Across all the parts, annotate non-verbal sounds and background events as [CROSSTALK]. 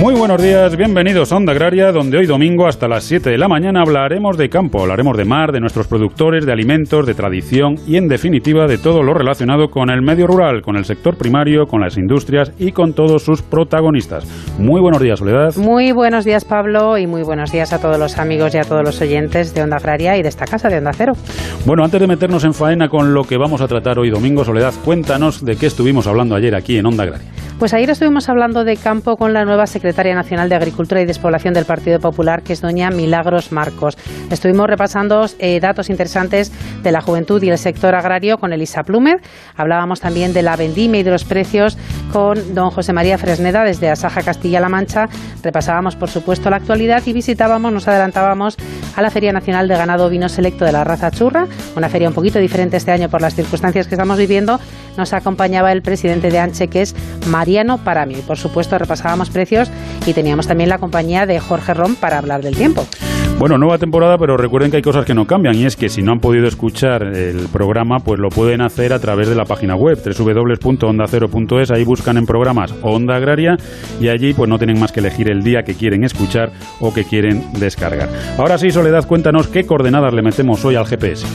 Muy buenos días, bienvenidos a Onda Agraria, donde hoy domingo hasta las 7 de la mañana hablaremos de campo, hablaremos de mar, de nuestros productores, de alimentos, de tradición y en definitiva de todo lo relacionado con el medio rural, con el sector primario, con las industrias y con todos sus protagonistas. Muy buenos días, Soledad. Muy buenos días, Pablo, y muy buenos días a todos los amigos y a todos los oyentes de Onda Agraria y de esta casa de Onda Cero. Bueno, antes de meternos en faena con lo que vamos a tratar hoy domingo, Soledad, cuéntanos de qué estuvimos hablando ayer aquí en Onda Agraria. Pues ayer estuvimos hablando de campo con la nueva secretaria nacional de Agricultura y Despoblación del Partido Popular, que es doña Milagros Marcos. Estuvimos repasando eh, datos interesantes de la juventud y el sector agrario con Elisa Plumer. Hablábamos también de la vendimia y de los precios con don José María Fresneda desde Asaja Castilla-La Mancha. Repasábamos, por supuesto, la actualidad y visitábamos, nos adelantábamos a la Feria Nacional de Ganado Vino Selecto de la raza churra, una feria un poquito diferente este año por las circunstancias que estamos viviendo. Nos acompañaba el presidente de Anche, que es Mariano Paramio. Y por supuesto repasábamos precios y teníamos también la compañía de Jorge Rom para hablar del tiempo. Bueno, nueva temporada, pero recuerden que hay cosas que no cambian y es que si no han podido escuchar el programa, pues lo pueden hacer a través de la página web www.ondacero.es. Ahí buscan en programas Onda Agraria y allí pues no tienen más que elegir el día que quieren escuchar o que quieren descargar. Ahora sí, Soledad, cuéntanos qué coordenadas le metemos hoy al GPS.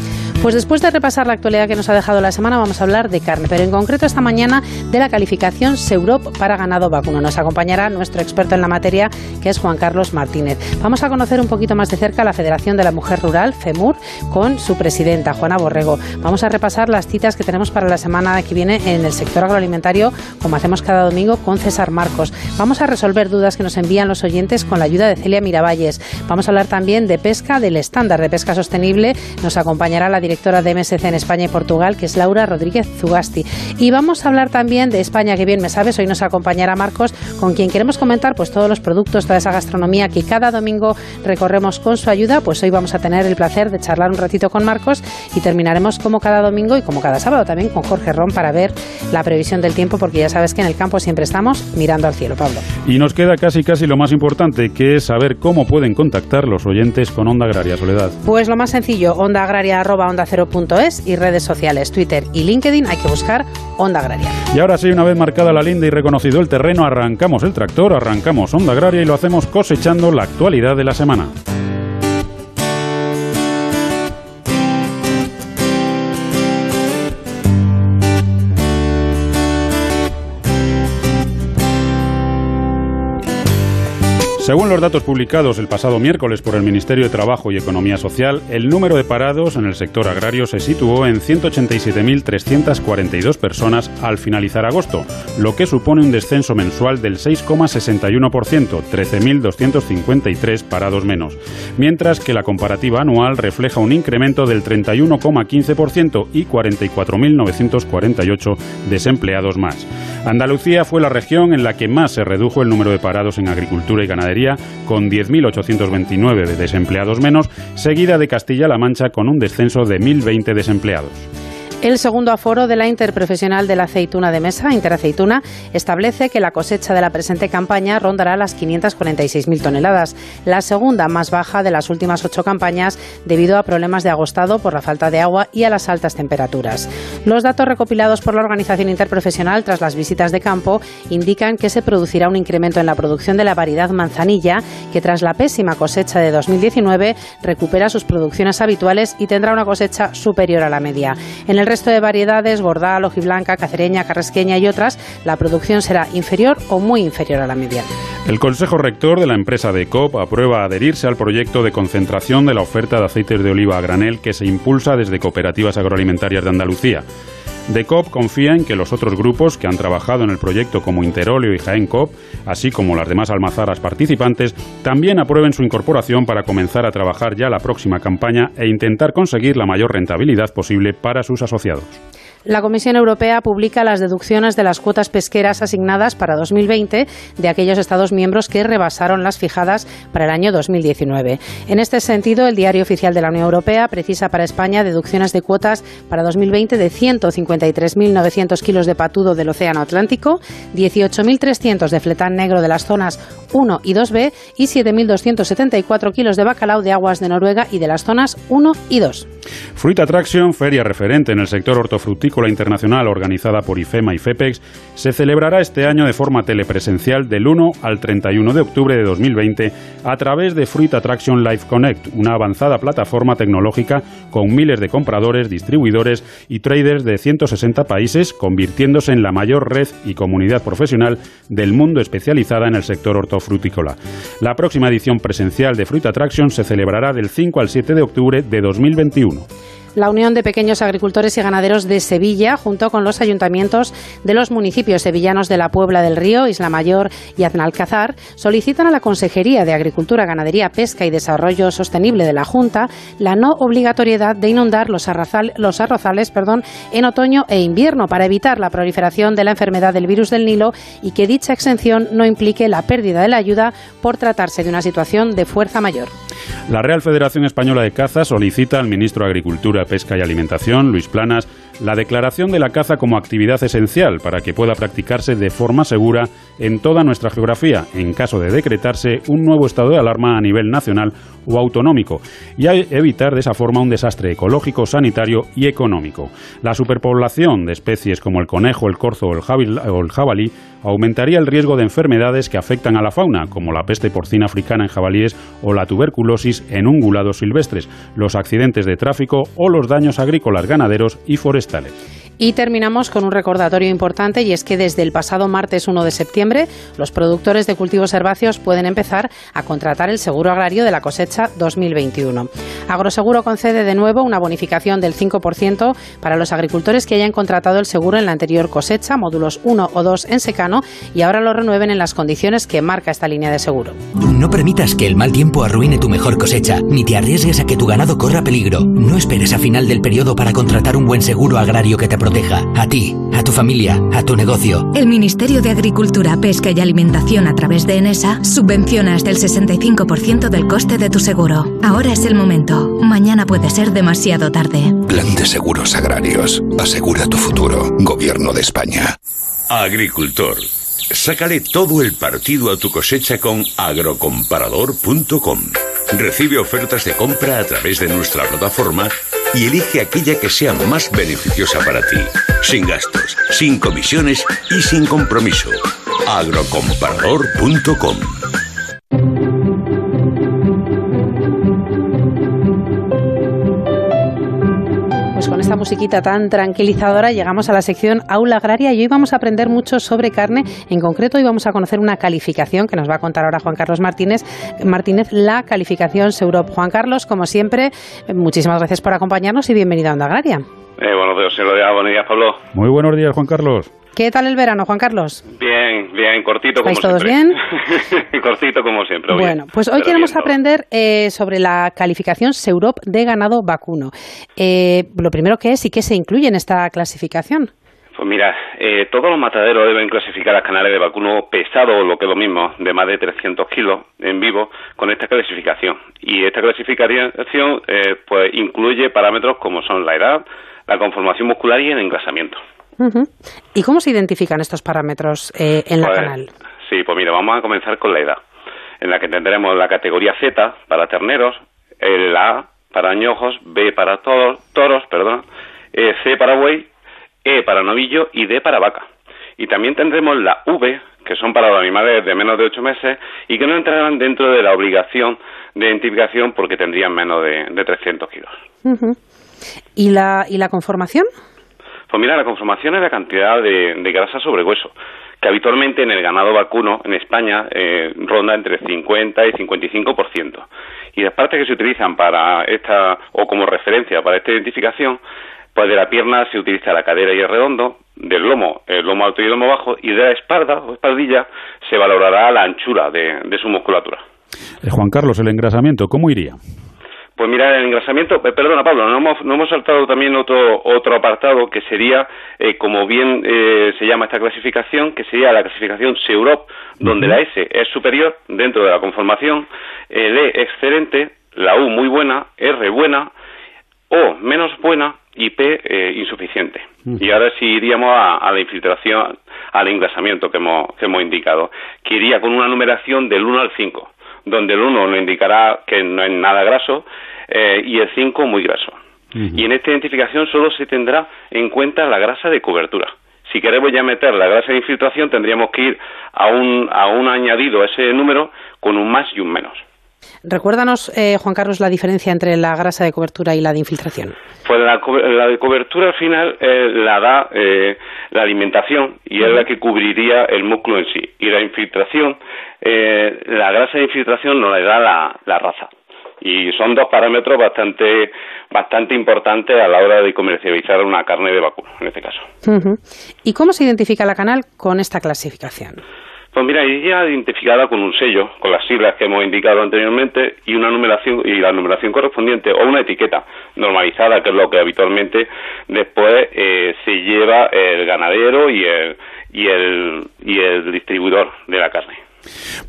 Pues después de repasar la actualidad que nos ha dejado la semana, vamos a hablar de carne, pero en concreto esta mañana de la calificación Seurop para ganado vacuno. Nos acompañará nuestro experto en la materia, que es Juan Carlos Martínez. Vamos a conocer un poquito más de cerca la Federación de la Mujer Rural, FEMUR, con su presidenta, Juana Borrego. Vamos a repasar las citas que tenemos para la semana que viene en el sector agroalimentario, como hacemos cada domingo con César Marcos. Vamos a resolver dudas que nos envían los oyentes con la ayuda de Celia Miravalles. Vamos a hablar también de pesca, del estándar de pesca sostenible. Nos acompañará la directora de MSC en España y Portugal, que es Laura Rodríguez Zugasti. Y vamos a hablar también de España, que bien me sabes, hoy nos acompañará Marcos, con quien queremos comentar pues todos los productos, toda esa gastronomía que cada domingo recorremos con su ayuda, pues hoy vamos a tener el placer de charlar un ratito con Marcos y terminaremos como cada domingo y como cada sábado también con Jorge Ron para ver la previsión del tiempo, porque ya sabes que en el campo siempre estamos mirando al cielo, Pablo. Y nos queda casi casi lo más importante, que es saber cómo pueden contactar los oyentes con Onda Agraria, Soledad. Pues lo más sencillo, onda agraria arroba onda y redes sociales, Twitter y LinkedIn, hay que buscar Onda Agraria. Y ahora sí, una vez marcada la linda y reconocido el terreno, arrancamos el tractor, arrancamos Onda Agraria y lo hacemos cosechando la actualidad de la semana. Según los datos publicados el pasado miércoles por el Ministerio de Trabajo y Economía Social, el número de parados en el sector agrario se situó en 187.342 personas al finalizar agosto, lo que supone un descenso mensual del 6,61%, 13.253 parados menos, mientras que la comparativa anual refleja un incremento del 31,15% y 44.948 desempleados más. Andalucía fue la región en la que más se redujo el número de parados en agricultura y ganadería con 10.829 desempleados menos, seguida de Castilla-La Mancha con un descenso de 1.020 desempleados. El segundo aforo de la Interprofesional de la Aceituna de Mesa, Interaceituna, establece que la cosecha de la presente campaña rondará las 546.000 toneladas, la segunda más baja de las últimas ocho campañas debido a problemas de agostado por la falta de agua y a las altas temperaturas. Los datos recopilados por la Organización Interprofesional tras las visitas de campo indican que se producirá un incremento en la producción de la variedad manzanilla, que tras la pésima cosecha de 2019 recupera sus producciones habituales y tendrá una cosecha superior a la media. Resto de variedades, bordal, hojiblanca, cacereña, carrasqueña y otras, la producción será inferior o muy inferior a la media. El Consejo Rector de la empresa de COP aprueba adherirse al proyecto de concentración de la oferta de aceites de oliva a granel que se impulsa desde cooperativas agroalimentarias de Andalucía. DECOP confía en que los otros grupos que han trabajado en el proyecto como Interolio y Jaén así como las demás almazaras participantes, también aprueben su incorporación para comenzar a trabajar ya la próxima campaña e intentar conseguir la mayor rentabilidad posible para sus asociados. La Comisión Europea publica las deducciones de las cuotas pesqueras asignadas para 2020 de aquellos Estados miembros que rebasaron las fijadas para el año 2019. En este sentido, el Diario Oficial de la Unión Europea precisa para España deducciones de cuotas para 2020 de 153.900 kilos de patudo del Océano Atlántico, 18.300 de fletán negro de las zonas 1 y 2B y 7.274 kilos de bacalao de aguas de Noruega y de las zonas 1 y 2. Fruit Attraction, feria referente en el sector hortofrutícola internacional organizada por IFEMA y FEPEX, se celebrará este año de forma telepresencial del 1 al 31 de octubre de 2020 a través de Fruit Attraction Live Connect, una avanzada plataforma tecnológica con miles de compradores, distribuidores y traders de 160 países, convirtiéndose en la mayor red y comunidad profesional del mundo especializada en el sector hortofrutícola. La próxima edición presencial de Fruit Attraction se celebrará del 5 al 7 de octubre de 2021 la Unión de Pequeños Agricultores y Ganaderos de Sevilla, junto con los ayuntamientos de los municipios sevillanos de la Puebla del Río, Isla Mayor y Aznalcázar, solicitan a la Consejería de Agricultura, Ganadería, Pesca y Desarrollo Sostenible de la Junta la no obligatoriedad de inundar los, arrozales en otoño e invierno para evitar la proliferación de la enfermedad del virus del Nilo y que dicha exención no implique la pérdida de la ayuda por tratarse de una situación de fuerza mayor. La Real Federación Española de Caza solicita al ministro de Agricultura, Pesca y Alimentación, Luis Planas, la declaración de la caza como actividad esencial para que pueda practicarse de forma segura en toda nuestra geografía, en caso de decretarse un nuevo estado de alarma a nivel nacional o autonómico, y evitar de esa forma un desastre ecológico, sanitario y económico. La superpoblación de especies como el conejo, el corzo o el jabalí aumentaría el riesgo de enfermedades que afectan a la fauna, como la peste porcina africana en jabalíes o la tuberculosis en ungulados silvestres, los accidentes de tráfico o los daños agrícolas, ganaderos y forestales. Y terminamos con un recordatorio importante y es que desde el pasado martes 1 de septiembre los productores de cultivos herbáceos pueden empezar a contratar el seguro agrario de la cosecha 2021. Agroseguro concede de nuevo una bonificación del 5% para los agricultores que hayan contratado el seguro en la anterior cosecha, módulos 1 o 2 en secano, y ahora lo renueven en las condiciones que marca esta línea de seguro. No permitas que el mal tiempo arruine tu mejor cosecha, ni te arriesgues a que tu ganado corra peligro. No esperes a final del periodo para contratar un buen seguro agrario que te proteja a ti, a tu familia, a tu negocio. El Ministerio de Agricultura, Pesca y Alimentación a través de ENESA subvenciona hasta el 65% del coste de tu seguro. Ahora es el momento. Mañana puede ser demasiado tarde. Plan de Seguros Agrarios. Asegura tu futuro. Gobierno de España. Agricultor. Sácale todo el partido a tu cosecha con agrocomparador.com. Recibe ofertas de compra a través de nuestra plataforma y elige aquella que sea más beneficiosa para ti, sin gastos, sin comisiones y sin compromiso. agrocomparador.com esta musiquita tan tranquilizadora llegamos a la sección Aula Agraria y hoy vamos a aprender mucho sobre carne. En concreto, hoy vamos a conocer una calificación que nos va a contar ahora Juan Carlos Martínez, Martínez la calificación Seurop. Juan Carlos, como siempre, muchísimas gracias por acompañarnos y bienvenido a Onda Agraria. Eh, buenos días, Buenos días, Pablo. Muy buenos días, Juan Carlos. ¿Qué tal el verano, Juan Carlos? Bien, bien, cortito como todos bien? [LAUGHS] cortito como siempre. Bueno, pues hoy queremos aprender eh, sobre la calificación Seurop de ganado vacuno. Eh, lo primero que es y qué se incluye en esta clasificación. Pues mira, eh, todos los mataderos deben clasificar las canales de vacuno pesado, o lo que es lo mismo, de más de 300 kilos en vivo, con esta clasificación. Y esta clasificación pues incluye parámetros como son la edad, la conformación muscular y el engrasamiento. ¿Y cómo se identifican estos parámetros eh, en la pues, canal? Sí, pues mira, vamos a comenzar con la edad, en la que tendremos la categoría Z para terneros, la A para añojos, B para toros, toros, perdón, e, C para buey, E para novillo y D para vaca. Y también tendremos la V, que son para los animales de menos de 8 meses y que no entrarán dentro de la obligación de identificación porque tendrían menos de, de 300 kilos. ¿Y, la, ¿Y la conformación? Pues mira, la conformación es la cantidad de, grasa sobre hueso, que habitualmente en el ganado vacuno en España eh, ronda entre 50 y 55%. Y las partes que se utilizan para esta, o como referencia para esta identificación, pues de la pierna se utiliza la cadera y el redondo, del lomo el lomo alto y el lomo bajo, y de la espalda o espaldilla se valorará la anchura de, su musculatura. Eh, Juan Carlos, el engrasamiento, ¿cómo iría? Pues mira, el engrasamiento, eh, perdona Pablo, no hemos, no hemos saltado también otro, otro apartado que sería, eh, como bien eh, se llama esta clasificación, que sería la clasificación SEUROP, donde la S es superior dentro de la conformación, el E excelente, la U muy buena, R buena, O menos buena y P insuficiente. Y ahora sí iríamos a, la infiltración, al engrasamiento que hemos, que hemos indicado, que iría con una numeración del 1 al 5 donde el 1 nos indicará que no es nada graso eh, y el 5 muy graso. Y en esta identificación solo se tendrá en cuenta la grasa de cobertura. Si queremos ya meter la grasa de infiltración, tendríamos que ir a un, a un añadido a ese número con un más y un menos. Recuérdanos, eh, Juan Carlos, la diferencia entre la grasa de cobertura y la de infiltración. Pues la, de cobertura al final eh, la da eh, la alimentación y es la que cubriría el músculo en sí. Y la infiltración, la grasa de infiltración nos la da la, raza. Y son dos parámetros bastante, bastante importantes a la hora de comercializar una carne de vacuno, en este caso. ¿Y cómo se identifica la canal con esta clasificación? Pues mira, ella identificada con un sello, con las siglas que hemos indicado anteriormente y una numeración y la numeración correspondiente o una etiqueta normalizada, que es lo que habitualmente después eh, se lleva el ganadero y el y el y el distribuidor de la carne.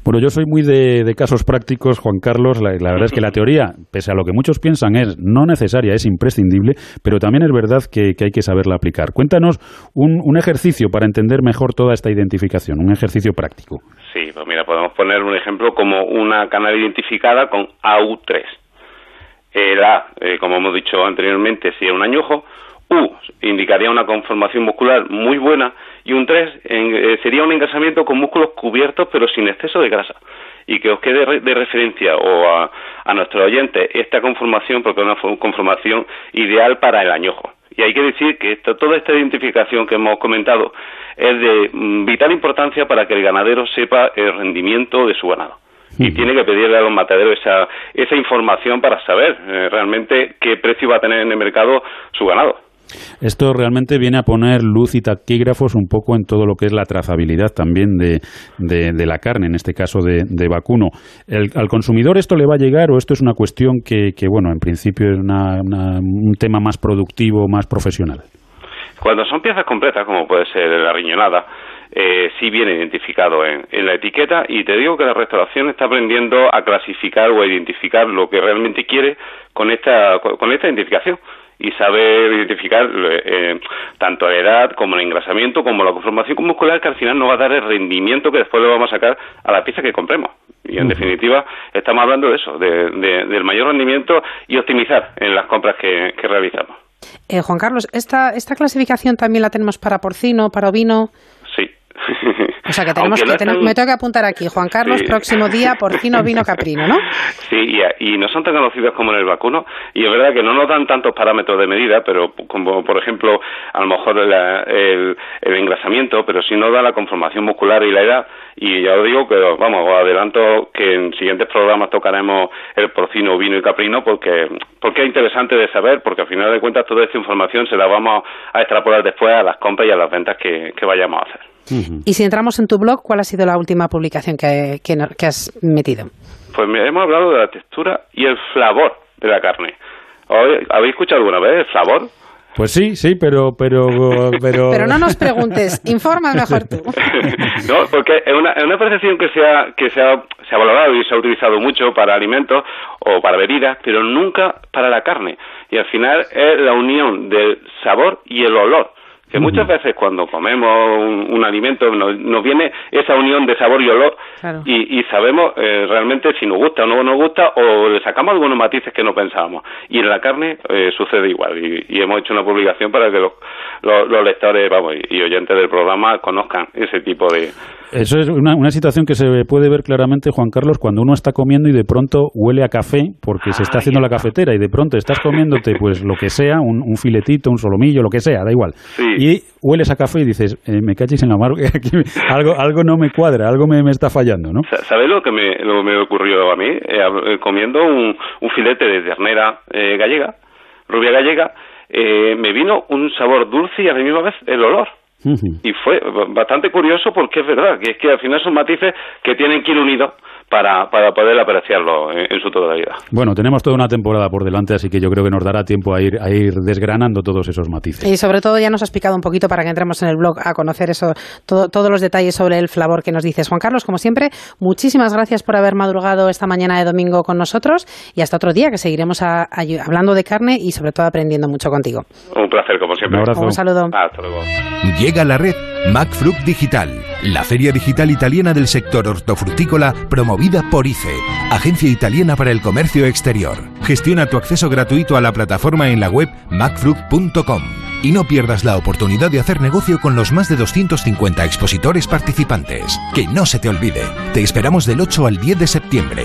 Bueno, yo soy muy de, casos prácticos, Juan Carlos. La, verdad es que la teoría, pese a lo que muchos piensan, es no necesaria, es imprescindible, pero también es verdad que, hay que saberla aplicar. Cuéntanos un, un, ejercicio para entender mejor toda esta identificación, un ejercicio práctico. Sí, pues mira, podemos poner un ejemplo como una canal identificada con AU3. El A, eh, como hemos dicho anteriormente, sería un añojo. U indicaría una conformación muscular muy buena y un 3 eh, sería un engrasamiento con músculos cubiertos pero sin exceso de grasa. Y que os quede de referencia o a, a nuestros oyentes esta conformación porque es una conformación ideal para el añojo. Y hay que decir que toda esta identificación que hemos comentado es de mm, vital importancia para que el ganadero sepa el rendimiento de su ganado. Y tiene que pedirle a los mataderos esa, esa información para saber eh, realmente qué precio va a tener en el mercado su ganado. Esto realmente viene a poner luz y taquígrafos un poco en todo lo que es la trazabilidad también de, de, la carne, en este caso de, vacuno. ¿Al consumidor esto le va a llegar o esto es una cuestión que, que bueno, en principio es un tema más productivo, más profesional? Cuando son piezas completas, como puede ser la riñonada, eh, sí viene identificado en, en, la etiqueta y te digo que la restauración está aprendiendo a clasificar o a identificar lo que realmente quiere con esta, con esta identificación y saber identificar eh, tanto la edad como el engrasamiento como la conformación muscular que al final nos va a dar el rendimiento que después le vamos a sacar a la pieza que compremos. Y en definitiva estamos hablando de eso, de, del mayor rendimiento y optimizar en las compras que, realizamos. Eh, Juan Carlos, ¿esta, ¿esta clasificación también la tenemos para porcino, para ovino? O sea que [LAUGHS] tenemos que me tengo que apuntar aquí, Juan Carlos, próximo día porcino vino caprino, ¿no? [LAUGHS] Sí, y, no son tan conocidos como en el vacuno, y es verdad que no nos dan tantos parámetros de medida, pero como por ejemplo, a lo mejor el, engrasamiento, pero sí nos da la conformación muscular y la edad, y ya os digo que, vamos, os adelanto que en siguientes programas tocaremos el porcino, vino y caprino, porque, porque es interesante de saber, porque al final de cuentas toda esta información se la vamos a extrapolar después a las compras y a las ventas que vayamos a hacer. Y si entramos en tu blog, ¿cuál ha sido la última publicación que, que, has metido? Pues hemos hablado de la textura y el flavor de la carne. ¿Habéis escuchado alguna vez el flavor? Pues sí, sí, pero pero pero, [LAUGHS] pero no nos preguntes, informa mejor tú. [LAUGHS] no, porque es una, es una percepción que se ha que se ha, se ha valorado y se ha utilizado mucho para alimentos o para bebidas, pero nunca para la carne. Y al final es la unión del sabor y el olor que muchas veces cuando comemos un, alimento nos, viene esa unión de sabor y olor y, sabemos eh, realmente si nos gusta o no nos gusta o le sacamos algunos matices que no pensábamos. Y en la carne eh, sucede igual y, hemos hecho una publicación para que los, los, lectores vamos, y oyentes del programa conozcan ese tipo de, eso es una, una, situación que se puede ver claramente, Juan Carlos, cuando uno está comiendo y de pronto huele a café porque se está haciendo la cafetera y de pronto estás comiéndote pues lo que sea, un, un filetito, un solomillo, lo que sea, da igual. Y hueles a café y dices, eh, me cachis en la mar, [LAUGHS] algo, algo no me cuadra, algo me, me está fallando, ¿no? ¿Sabes lo que me, lo me ocurrió a mí? Eh, eh, comiendo un, un, filete de ternera gallega, rubia gallega, me vino un sabor dulce y a la misma vez el olor. Y fue bastante curioso porque es verdad, que es que al final son matices que tienen que ir unidos para, para poder apreciarlo en, su totalidad. Bueno, tenemos toda una temporada por delante, así que yo creo que nos dará tiempo a ir, a ir desgranando todos esos matices. Y sobre todo ya nos has explicado un poquito para que entremos en el blog a conocer eso, todos los detalles sobre el flavor que nos dices. Juan Carlos, como siempre, muchísimas gracias por haber madrugado esta mañana de domingo con nosotros y hasta otro día que seguiremos hablando de carne y sobre todo aprendiendo mucho contigo. Un placer, como siempre. Un, un saludo. Hasta luego. Llega la red MacFruit Digital, la feria digital italiana del sector hortofrutícola promovida por ICE, Agencia Italiana para el Comercio Exterior. Gestiona tu acceso gratuito a la plataforma en la web macfruit.com y no pierdas la oportunidad de hacer negocio con los más de 250 expositores participantes. Que no se te olvide, te esperamos del 8 al 10 de septiembre.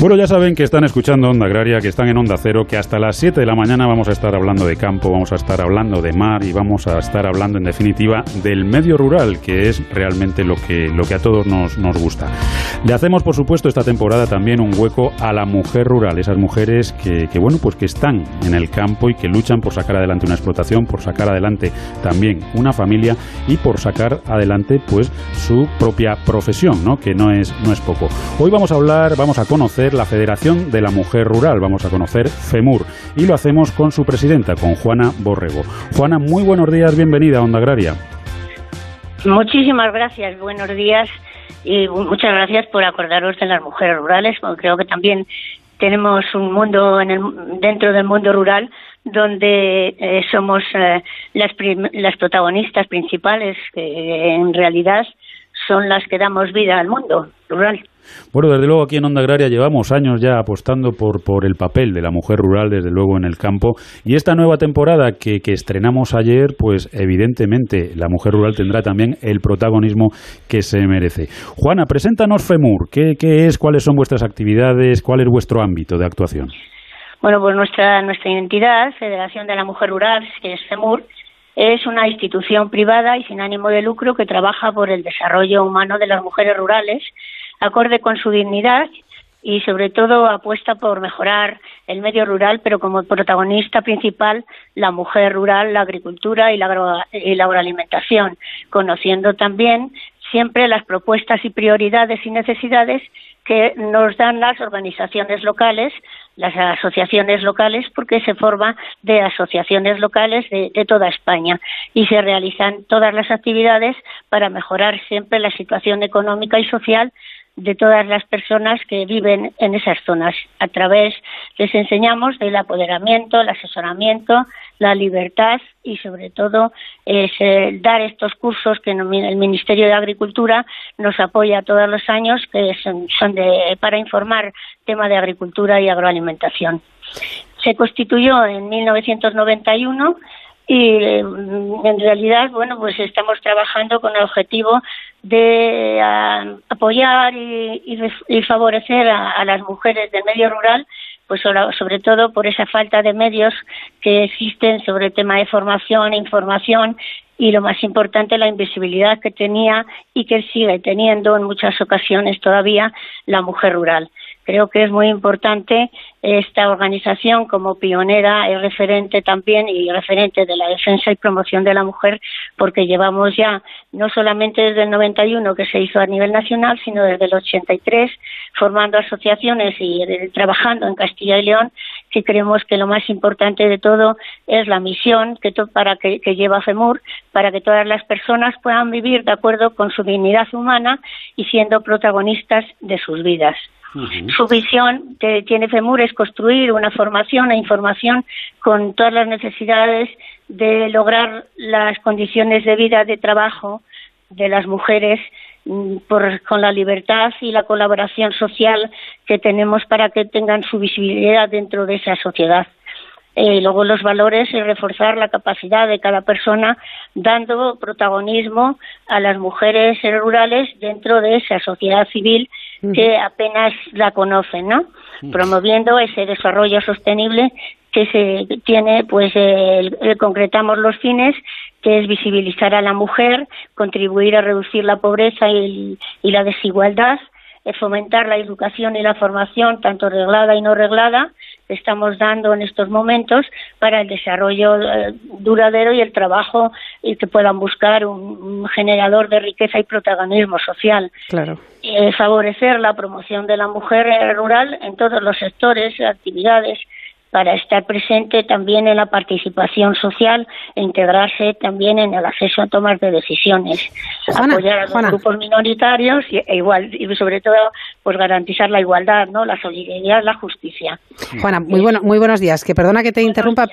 Bueno, ya saben que están escuchando Onda Agraria, que están en Onda Cero, que hasta las 7 de la mañana vamos a estar hablando de campo, vamos a estar hablando de mar y vamos a estar hablando, en definitiva, del medio rural, que es realmente lo que, lo que a todos nos, nos gusta. Le hacemos, por supuesto, esta temporada también un hueco a la mujer rural, esas mujeres que, que, bueno, pues que están en el campo y que luchan por sacar adelante una explotación, por sacar adelante también una familia y por sacar adelante, pues, su propia profesión, ¿no? Que no es, no es poco. Hoy vamos a hablar, vamos a conocer la Federación de la Mujer Rural. Vamos a conocer FEMUR y lo hacemos con su presidenta, con Juana Borrego. Juana, muy buenos días, bienvenida a Onda Agraria. Muchísimas gracias, buenos días y muchas gracias por acordaros de las mujeres rurales, porque creo que también tenemos un mundo en el, dentro del mundo rural donde eh, somos eh, las, las protagonistas principales, que en realidad son las que damos vida al mundo rural. Bueno, desde luego aquí en Onda Agraria llevamos años ya apostando por, por el papel de la mujer rural, desde luego en el campo. Y esta nueva temporada que, que estrenamos ayer, pues evidentemente la mujer rural tendrá también el protagonismo que se merece. Juana, preséntanos FEMUR. ¿Qué, qué es? ¿Cuáles son vuestras actividades? ¿Cuál es vuestro ámbito de actuación? Bueno, pues nuestra, nuestra identidad, Federación de la Mujer Rural, que es FEMUR, es una institución privada y sin ánimo de lucro que trabaja por el desarrollo humano de las mujeres rurales acorde con su dignidad y sobre todo apuesta por mejorar el medio rural, pero como protagonista principal la mujer rural, la agricultura y la, y la agroalimentación, conociendo también siempre las propuestas y prioridades y necesidades que nos dan las organizaciones locales, las asociaciones locales, porque se forma de asociaciones locales de, de, toda España y se realizan todas las actividades para mejorar siempre la situación económica y social de todas las personas que viven en esas zonas. A través les enseñamos del apoderamiento, el asesoramiento, la libertad y sobre todo es dar estos cursos que el Ministerio de Agricultura nos apoya todos los años que son, son de, para informar tema de agricultura y agroalimentación. Se constituyó en 1991 y en realidad, bueno, pues estamos trabajando con el objetivo de apoyar y, y, favorecer a, las mujeres del medio rural, pues sobre todo por esa falta de medios que existen sobre el tema de formación e información y lo más importante la invisibilidad que tenía y que sigue teniendo en muchas ocasiones todavía la mujer rural. Creo que es muy importante esta organización como pionera y referente también y referente de la defensa y promoción de la mujer porque llevamos ya no solamente desde el 91 que se hizo a nivel nacional sino desde el 83 formando asociaciones y trabajando en Castilla y León que creemos que lo más importante de todo es la misión que, para que, lleva FEMUR, para que todas las personas puedan vivir de acuerdo con su dignidad humana y siendo protagonistas de sus vidas. Su visión que tiene FEMUR es construir una formación e información con todas las necesidades de lograr las condiciones de vida, de trabajo de las mujeres mm, con la libertad y la colaboración social que tenemos para que tengan su visibilidad dentro de esa sociedad. Eh, luego los valores y reforzar la capacidad de cada persona dando protagonismo a las mujeres rurales dentro de esa sociedad civil que apenas la conocen, ¿no? Promoviendo ese desarrollo sostenible que se tiene, pues concretamos los fines, que es visibilizar a la mujer, contribuir a reducir la pobreza y, y la desigualdad, fomentar la educación y la formación, tanto reglada y no reglada, estamos dando en estos momentos para el desarrollo eh, duradero y el trabajo y que puedan buscar un, generador de riqueza y protagonismo social. Claro. Eh, favorecer la promoción de la mujer rural en todos los sectores, actividades para estar presente también en la participación social e integrarse también en el acceso a tomas de decisiones, apoyar a los grupos minoritarios y, e igual y sobre todo pues garantizar la igualdad, ¿no? La solidaridad, la justicia. Juana, muy bueno, muy buenos días. Que perdona que te interrumpa,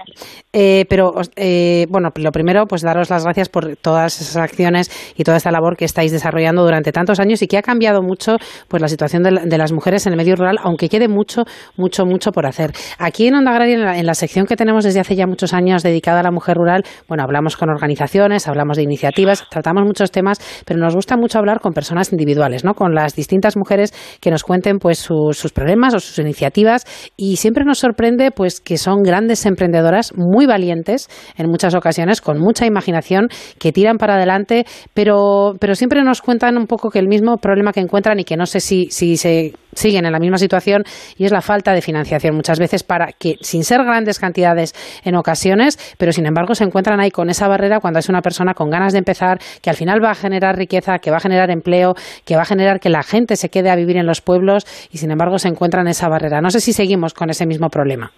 eh, pero eh, bueno, lo primero pues daros las gracias por todas esas acciones y toda esta labor que estáis desarrollando durante tantos años y que ha cambiado mucho pues la situación de, las mujeres en el medio rural, aunque quede mucho, mucho, mucho por hacer. Aquí en en la, sección que tenemos desde hace ya muchos años dedicada a la mujer rural, bueno, hablamos con organizaciones, hablamos de iniciativas, tratamos muchos temas, pero nos gusta mucho hablar con personas individuales, ¿no? Con las distintas mujeres que nos cuenten pues sus, problemas o sus iniciativas y siempre nos sorprende pues que son grandes emprendedoras muy valientes en muchas ocasiones, con mucha imaginación, que tiran para adelante, pero, pero siempre nos cuentan un poco que el mismo problema que encuentran y que no sé si, si se siguen en la misma situación y es la falta de financiación muchas veces para que, sin ser grandes cantidades en ocasiones, pero sin embargo se encuentran ahí con esa barrera cuando es una persona con ganas de empezar, que al final va a generar riqueza, que va a generar empleo, que va a generar que la gente se quede a vivir en los pueblos y sin embargo se encuentran esa barrera. No sé si seguimos con ese mismo problema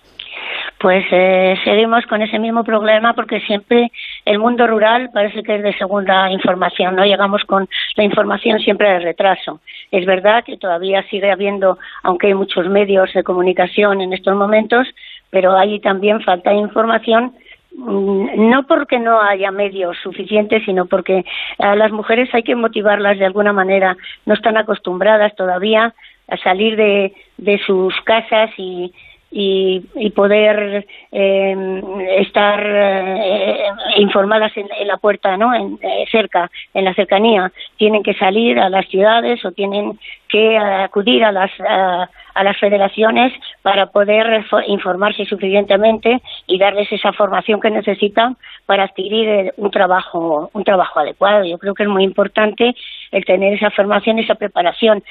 pues eh, seguimos con ese mismo problema porque siempre el mundo rural parece que es de segunda información, no llegamos con la información siempre de retraso. Es verdad que todavía sigue habiendo, aunque hay muchos medios de comunicación en estos momentos, pero hay también falta información mm, no porque no haya medios suficientes, sino porque a las mujeres hay que motivarlas de alguna manera. No están acostumbradas todavía a salir de sus casas y, y, y poder eh, estar eh, informadas en, la puerta, ¿no? En, eh, cerca, en la cercanía. Tienen que salir a las ciudades o tienen que acudir a las a, las federaciones para poder informarse suficientemente y darles esa formación que necesitan para adquirir un trabajo un trabajo adecuado. Yo creo que es muy importante el tener esa formación, esa preparación.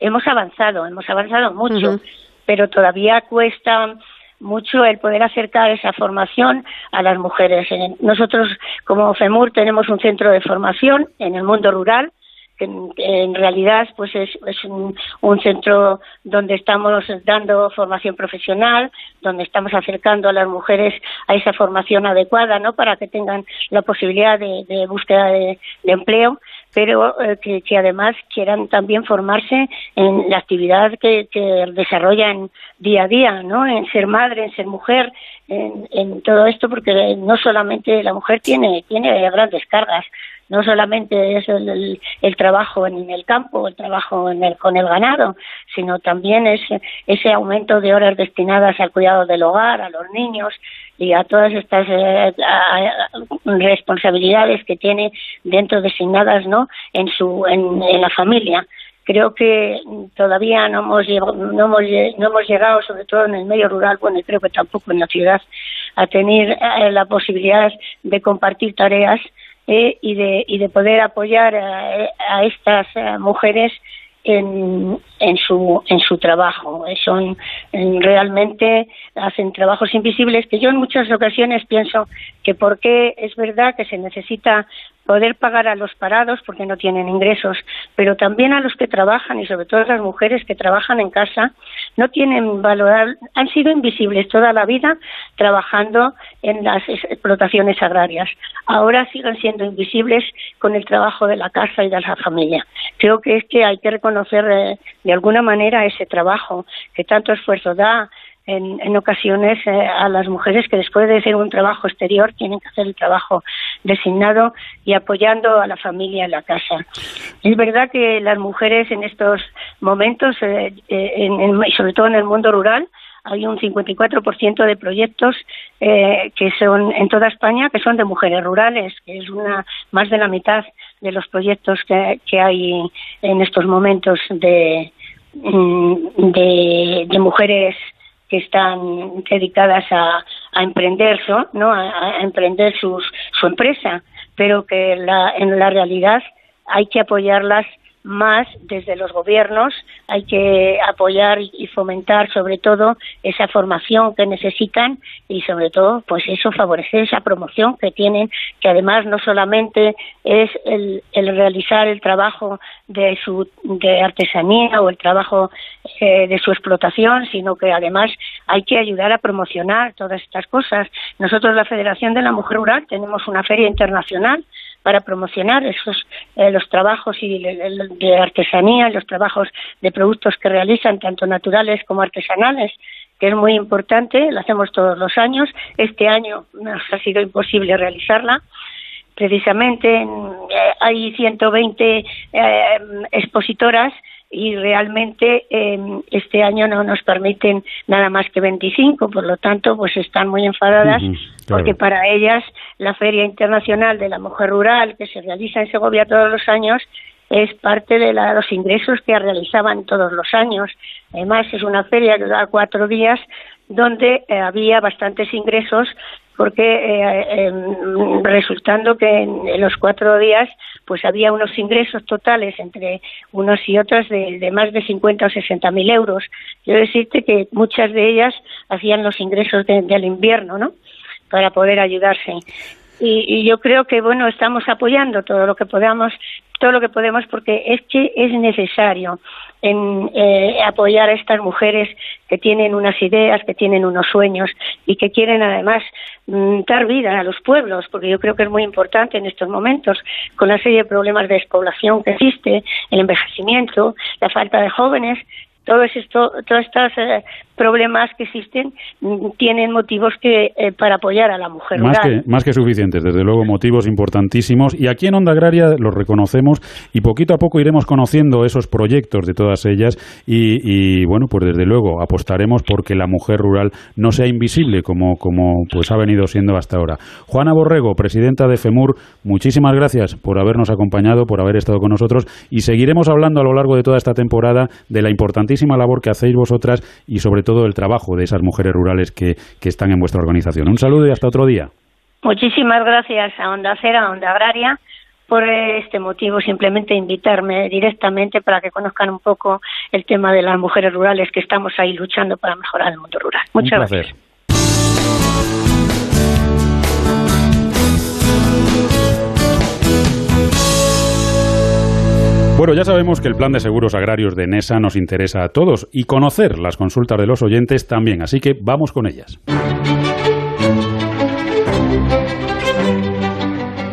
hemos avanzado, hemos avanzado mucho pero todavía cuesta mucho el poder acercar esa formación a las mujeres. Nosotros, como FEMUR, tenemos un centro de formación en el mundo rural, que en, realidad pues es, un, centro donde estamos dando formación profesional, donde estamos acercando a las mujeres a esa formación adecuada, ¿no? Para que tengan la posibilidad de, búsqueda de empleo pero eh, que, además quieran también formarse en la actividad que, desarrollan día a día, ¿no? En ser madre, en ser mujer, en, todo esto, porque no solamente la mujer tiene, tiene grandes cargas, no solamente es el, trabajo en el campo, el trabajo en el, con el ganado, sino también es ese aumento de horas destinadas al cuidado del hogar, a los niños y a todas estas eh, responsabilidades que tiene dentro designadas ¿no? en, su, en, la familia creo que todavía no hemos, no, hemos, no hemos llegado, sobre todo en el medio rural, bueno, creo que tampoco en la ciudad, a tener eh, la posibilidad de compartir tareas eh, y, de, y de poder apoyar a, estas mujeres en, en su en su trabajo son realmente hacen trabajos invisibles que yo en muchas ocasiones pienso que por qué es verdad que se necesita poder pagar a los parados porque no tienen ingresos, pero también a los que trabajan y sobre todo a las mujeres que trabajan en casa no tienen valor, han sido invisibles toda la vida trabajando en las explotaciones agrarias. Ahora siguen siendo invisibles con el trabajo de la casa y de la familia. Creo que es que hay que reconocer eh, de alguna manera ese trabajo que tanto esfuerzo da en, ocasiones eh, a las mujeres que después de hacer un trabajo exterior tienen que hacer el trabajo designado y apoyando a la familia en la casa. Es verdad que las mujeres en estos momentos, eh, eh en, sobre todo en el mundo rural, hay un 54% de proyectos eh, que son en toda España que son de mujeres rurales, que es una más de la mitad de los proyectos que, que hay en estos momentos de, de, de mujeres que están dedicadas a, a emprender, ¿no? A, emprender sus, su empresa, pero que la, en la realidad hay que apoyarlas más desde los gobiernos. Hay que apoyar y fomentar sobre todo esa formación que necesitan y sobre todo pues eso favorecer esa promoción que tienen que además no solamente es el, el realizar el trabajo de su de artesanía o el trabajo eh, de su explotación sino que además hay que ayudar a promocionar todas estas cosas. Nosotros la Federación de la Mujer Rural tenemos una feria internacional para promocionar esos eh, los trabajos y de artesanía, los trabajos de productos que realizan tanto naturales como artesanales, que es muy importante, lo hacemos todos los años. Este año nos ha sido imposible realizarla. Precisamente eh, hay 120 eh, expositoras y realmente eh, este año no nos permiten nada más que 25, por lo tanto, pues están muy enfadadas porque para ellas la Feria Internacional de la Mujer Rural que se realiza en Segovia todos los años es parte de los ingresos que realizaban todos los años. Además, es una feria que da cuatro días donde eh, había bastantes ingresos porque eh, em, resultando que en, los cuatro días pues había unos ingresos totales entre unos y otros de, más de 50 o 60 mil euros. Quiero decirte que muchas de ellas hacían los ingresos del invierno, ¿no? Para poder ayudarse. Y, y, yo creo que bueno estamos apoyando todo lo que podamos todo lo que podemos porque es que es necesario en eh, apoyar a estas mujeres que tienen unas ideas, que tienen unos sueños y que quieren además mm, dar vida a los pueblos, porque yo creo que es muy importante en estos momentos, con la serie de problemas de despoblación que existe, el envejecimiento, la falta de jóvenes, todos estos todos estos eh, problemas que existen mm, tienen motivos que eh, para apoyar a la mujer más Que, más que suficientes, desde luego motivos importantísimos y aquí en Onda Agraria los reconocemos y poquito a poco iremos conociendo esos proyectos de todas ellas y, y bueno, pues desde luego apostaremos porque la mujer rural no sea invisible como, como pues ha venido siendo hasta ahora. Juana Borrego, presidenta de FEMUR, muchísimas gracias por habernos acompañado, por haber estado con nosotros y seguiremos hablando a lo largo de toda esta temporada de la importantísima labor que hacéis vosotras y sobre todo el trabajo de esas mujeres rurales que, que están en vuestra organización. Un saludo y hasta otro día. Muchísimas gracias a Onda Cera, a Onda Agraria, por este motivo, simplemente invitarme directamente para que conozcan un poco el tema de las mujeres rurales que estamos ahí luchando para mejorar el mundo rural. Muchas gracias. Bueno, ya sabemos que el plan de seguros agrarios de NESA nos interesa a todos y conocer las consultas de los oyentes también, así que vamos con ellas.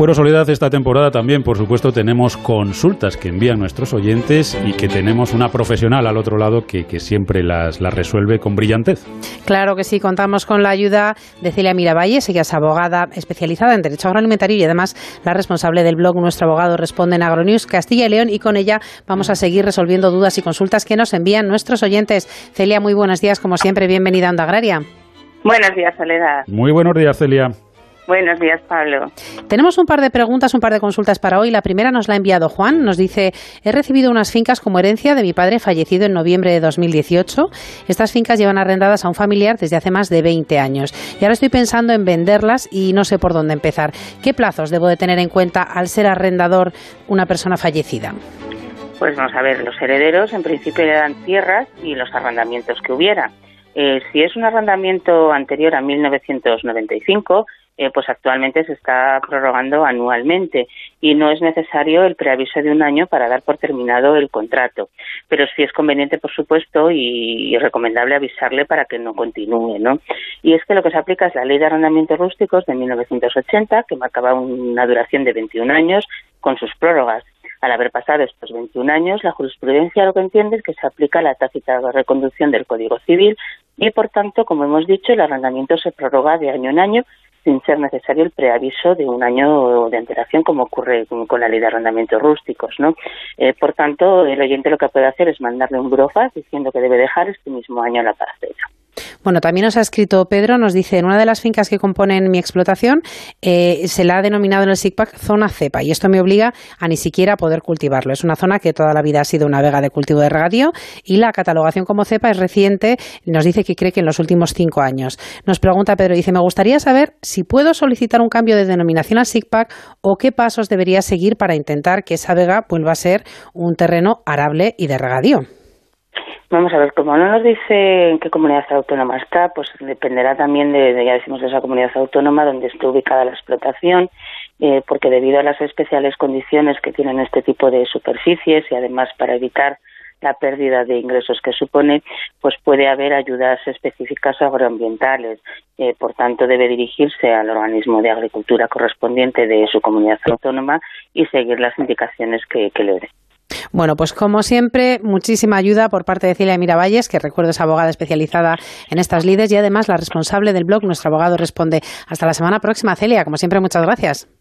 Bueno, Soledad, esta temporada también, por supuesto, tenemos consultas que envían nuestros oyentes y que tenemos una profesional al otro lado que, siempre las, las, resuelve con brillantez. Claro que sí, contamos con la ayuda de Celia Miravalles, ella es abogada especializada en Derecho Agroalimentario y además la responsable del blog Nuestro Abogado Responde en Agronews Castilla y León y con ella vamos a seguir resolviendo dudas y consultas que nos envían nuestros oyentes. Celia, muy buenos días, como siempre, bienvenida a Onda Agraria. Buenos días, Soledad. Muy buenos días, Celia. Buenos días, Pablo. Tenemos un par de preguntas, un par de consultas para hoy. La primera nos la ha enviado Juan. Nos dice, he recibido unas fincas como herencia de mi padre fallecido en noviembre de 2018. Estas fincas llevan arrendadas a un familiar desde hace más de 20 años. Y ahora estoy pensando en venderlas y no sé por dónde empezar. ¿Qué plazos debo de tener en cuenta al ser arrendador una persona fallecida? Pues vamos a ver, los herederos en principio le dan tierras y los arrendamientos que hubiera. Eh, si es un arrendamiento anterior a 1995, eh, pues actualmente se está prorrogando anualmente y no es necesario el preaviso de un año para dar por terminado el contrato. Pero sí es conveniente, por supuesto, y, recomendable avisarle para que no continúe, ¿no? Y es que lo que se aplica es la Ley de Arrendamientos Rústicos de 1980, que marcaba una duración de 21 años con sus prórrogas. Al haber pasado estos 21 años, la jurisprudencia lo que entiende es que se aplica la tácita reconducción del Código Civil y, por tanto, como hemos dicho, el arrendamiento se prorroga de año en año sin ser necesario el preaviso de un año de antelación, como ocurre con, la ley de arrendamientos rústicos. ¿no? Eh, por tanto, el oyente lo que puede hacer es mandarle un brofaz diciendo que debe dejar este mismo año la parcela. Bueno, también nos ha escrito Pedro, nos dice, en una de las fincas que componen mi explotación eh, se la ha denominado en el SIGPAC zona cepa y esto me obliga a ni siquiera poder cultivarlo. Es una zona que toda la vida ha sido una vega de cultivo de regadío y la catalogación como cepa es reciente, nos dice que cree que en los últimos cinco años. Nos pregunta Pedro, dice, me gustaría saber si puedo solicitar un cambio de denominación al SIGPAC o qué pasos debería seguir para intentar que esa vega vuelva a ser un terreno arable y de regadío. Vamos a ver, como no nos dice en qué comunidad autónoma está, pues dependerá también de, ya decimos, de esa comunidad autónoma donde esté ubicada la explotación, eh, porque debido a las especiales condiciones que tienen este tipo de superficies y además para evitar la pérdida de ingresos que supone, pues puede haber ayudas específicas agroambientales. Eh, por tanto, debe dirigirse al organismo de agricultura correspondiente de su comunidad autónoma y seguir las indicaciones que, que le dé. Bueno, pues como siempre, muchísima ayuda por parte de Celia Miravalles, que recuerdo es abogada especializada en estas lides y además la responsable del blog Nuestro Abogado Responde. Hasta la semana próxima, Celia. Como siempre, muchas gracias.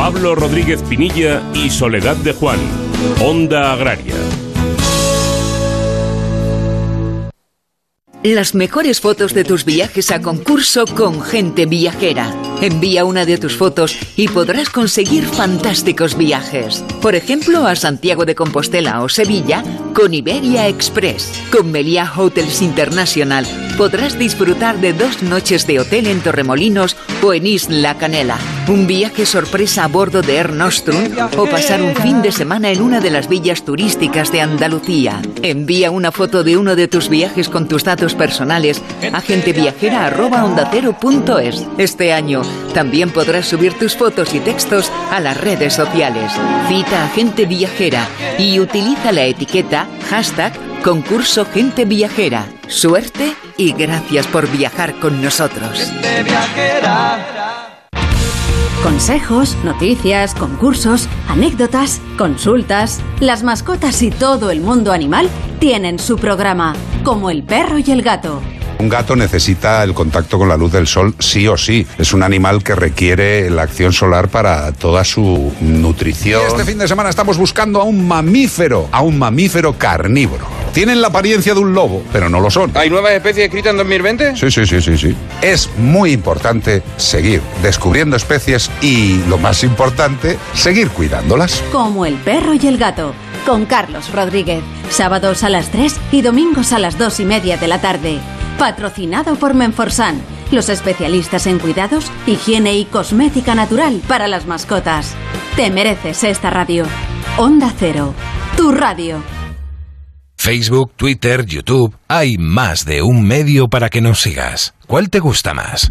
Pablo Rodríguez Pinilla y Soledad de Juan. Onda Agraria. Las mejores fotos de tus viajes a concurso con gente viajera. Envía una de tus fotos y podrás conseguir fantásticos viajes. Por ejemplo, a Santiago de Compostela o Sevilla con Iberia Express. Con Meliá Hotels International podrás disfrutar de dos noches de hotel en Torremolinos o en Isla Canela. Un viaje sorpresa a bordo de Air Nostrum o pasar un fin de semana en una de las villas turísticas de Andalucía. Envía una foto de uno de tus viajes con tus datos personales a genteviajera.ondacero.es. Este año también podrás subir tus fotos y textos a las redes sociales. Cita a Gente Viajera y utiliza la etiqueta hashtag concurso Gente Viajera. Suerte y gracias por viajar con nosotros. Consejos, noticias, concursos, anécdotas, consultas. Las mascotas y todo el mundo animal tienen su programa, como el perro y el gato un gato necesita el contacto con la luz del sol sí o sí. Es un animal que requiere la acción solar para toda su nutrición. este fin de semana estamos buscando a un mamífero, a un mamífero carnívoro. Tienen la apariencia de un lobo, pero no lo son. ¿Hay nuevas especies escritas en 2020? Sí, sí, sí, sí, sí. Es muy importante seguir descubriendo especies y, lo más importante, seguir cuidándolas. Como el perro y el gato, con Carlos Rodríguez. Sábados a las 3 y domingos a las 2 y media de la tarde. Patrocinado por Menforsan, los especialistas en cuidados, higiene y cosmética natural para las mascotas. Te mereces esta radio. Onda Cero, tu radio. Facebook, Twitter, YouTube, hay más de un medio para que nos sigas. ¿Cuál te gusta más?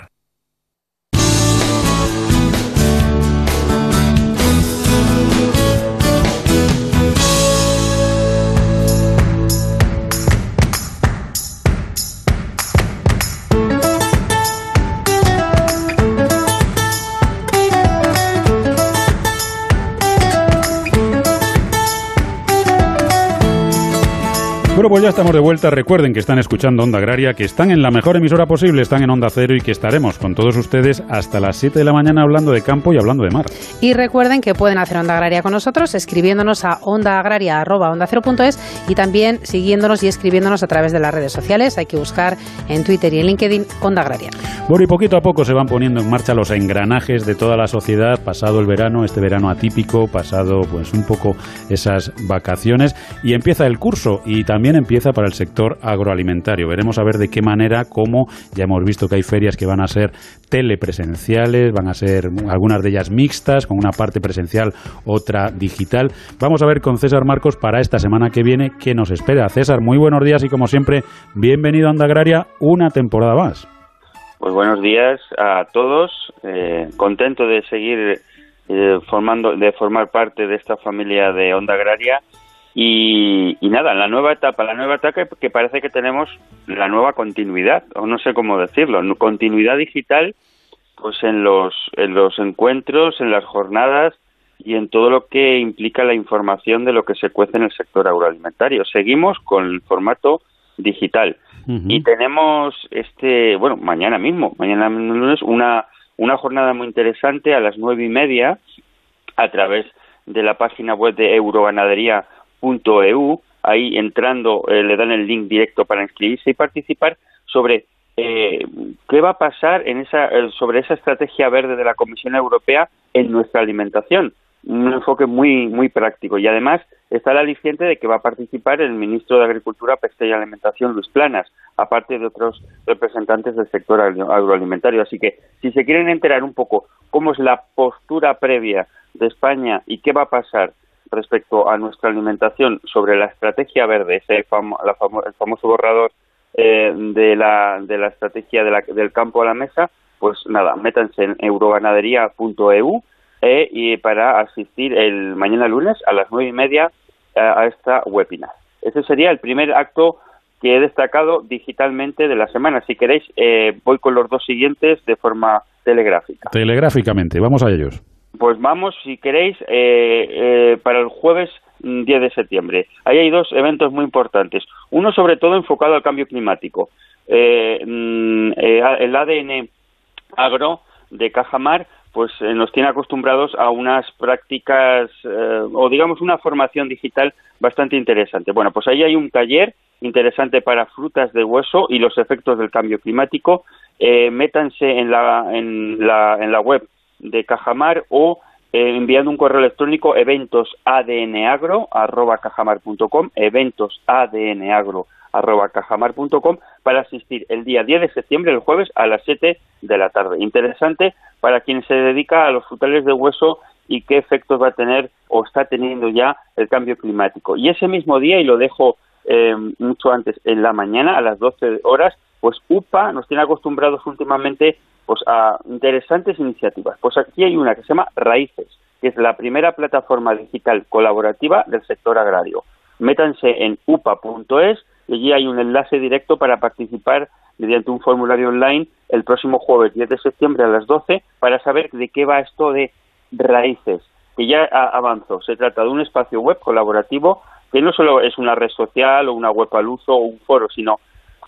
Bueno, pues ya estamos de vuelta. Recuerden que están escuchando Onda Agraria, que están en la mejor emisora posible, están en Onda Cero y que estaremos con todos ustedes hasta las 7 de la mañana hablando de campo y hablando de mar. Y recuerden que pueden hacer Onda Agraria con nosotros escribiéndonos a ondaagraria.ondacero.es y también siguiéndonos y escribiéndonos a través de las redes sociales. Hay que buscar en Twitter y en LinkedIn Onda Agraria. Bueno, y poquito a poco se van poniendo en marcha los engranajes de toda la sociedad, pasado el verano, este verano atípico, pasado pues un poco esas vacaciones y empieza el curso y también empieza para el sector agroalimentario. Veremos a ver de qué manera, cómo ya hemos visto que hay ferias que van a ser telepresenciales, van a ser algunas de ellas mixtas, con una parte presencial, otra digital. Vamos a ver con César Marcos para esta semana que viene qué nos espera. César, muy buenos días y como siempre, bienvenido a Onda Agraria una temporada más. Pues buenos días a todos, eh, contento de seguir eh, formando, de formar parte de esta familia de Onda Agraria y, nada, la nueva etapa, la nueva etapa que parece que tenemos la nueva continuidad, o no sé cómo decirlo, continuidad digital, pues en los, en los encuentros, en las jornadas y en todo lo que implica la información de lo que se cuece en el sector agroalimentario. Seguimos con el formato digital y tenemos este, bueno, mañana mismo, mañana lunes, una, una jornada muy interesante a las nueve y media a través de la página web de Euroganadería .eu, ahí entrando eh, le dan el link directo para inscribirse y participar sobre eh, qué va a pasar en esa, eh, sobre esa estrategia verde de la Comisión Europea en nuestra alimentación. Un enfoque muy, muy práctico. Y además está el aliciente de que va a participar el ministro de Agricultura, Pesca y Alimentación, Luis Planas, aparte de otros representantes del sector agroalimentario. Así que si se quieren enterar un poco cómo es la postura previa de España y qué va a pasar respecto a nuestra alimentación sobre la estrategia verde, ese el famoso borrador eh, de, la, de la estrategia del campo a la mesa, pues nada, métanse en euroganadería.eu eh, y para asistir el mañana lunes a las nueve y media eh, a esta webinar. Ese sería el primer acto que he destacado digitalmente de la semana. Si queréis, eh, voy con los dos siguientes de forma telegráfica. Telegráficamente, vamos a ellos. Pues vamos, si queréis, eh, eh, para el jueves 10 mm, de septiembre. Ahí hay dos eventos muy importantes. Uno sobre todo enfocado al cambio climático. Eh, mm, el ADN agro de Cajamar pues nos tiene acostumbrados a unas prácticas o digamos una formación digital bastante interesante. Bueno, pues ahí hay un taller interesante para frutas de hueso y los efectos del cambio climático. métanse en la, en la, en la web de Cajamar o eh, enviando un correo electrónico eventosadnagro.com, eventosadnagro.com para asistir el día 10 de septiembre, el jueves, a las 7 de la tarde. Interesante para quien se dedica a los frutales de hueso y qué efectos va a tener o está teniendo ya el cambio climático. Y ese mismo día, y lo dejo eh, mucho antes, en la mañana, a las 12 horas, pues UPA nos tiene acostumbrados últimamente pues a interesantes iniciativas. Pues aquí hay una que se llama Raíces, que es la primera plataforma digital colaborativa del sector agrario. Métanse en upa.es y allí hay un enlace directo para participar mediante un formulario online el próximo jueves 10 de septiembre a las 12 para saber de qué va esto de Raíces, que ya avanzó. Se trata de un espacio web colaborativo que no solo es una red social o una web al uso o un foro, sino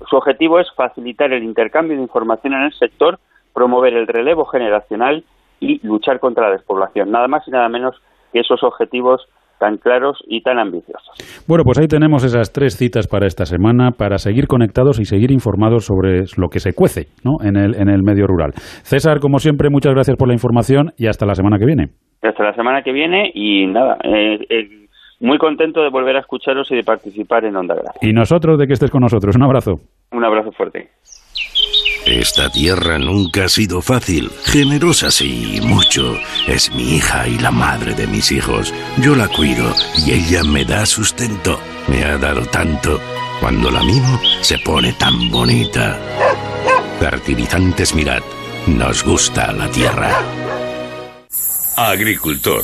su objetivo es facilitar el intercambio de información en el sector promover el relevo generacional y luchar contra la despoblación. Nada más y nada menos que esos objetivos tan claros y tan ambiciosos. Bueno, pues ahí tenemos esas tres citas para esta semana para seguir conectados y seguir informados sobre lo que se cuece ¿no? en, el, en el medio rural. César, como siempre, muchas gracias por la información y hasta la semana que viene. Hasta la semana que viene y nada, eh, eh, muy contento de volver a escucharos y de participar en Onda Grande. Y nosotros de que estés con nosotros. Un abrazo. Un abrazo fuerte. Esta tierra nunca ha sido fácil, generosa sí, mucho. Es mi hija y la madre de mis hijos. Yo la cuido y ella me da sustento. Me ha dado tanto. Cuando la mimo, se pone tan bonita. Fertilizantes Mirad, nos gusta la tierra. Agricultor,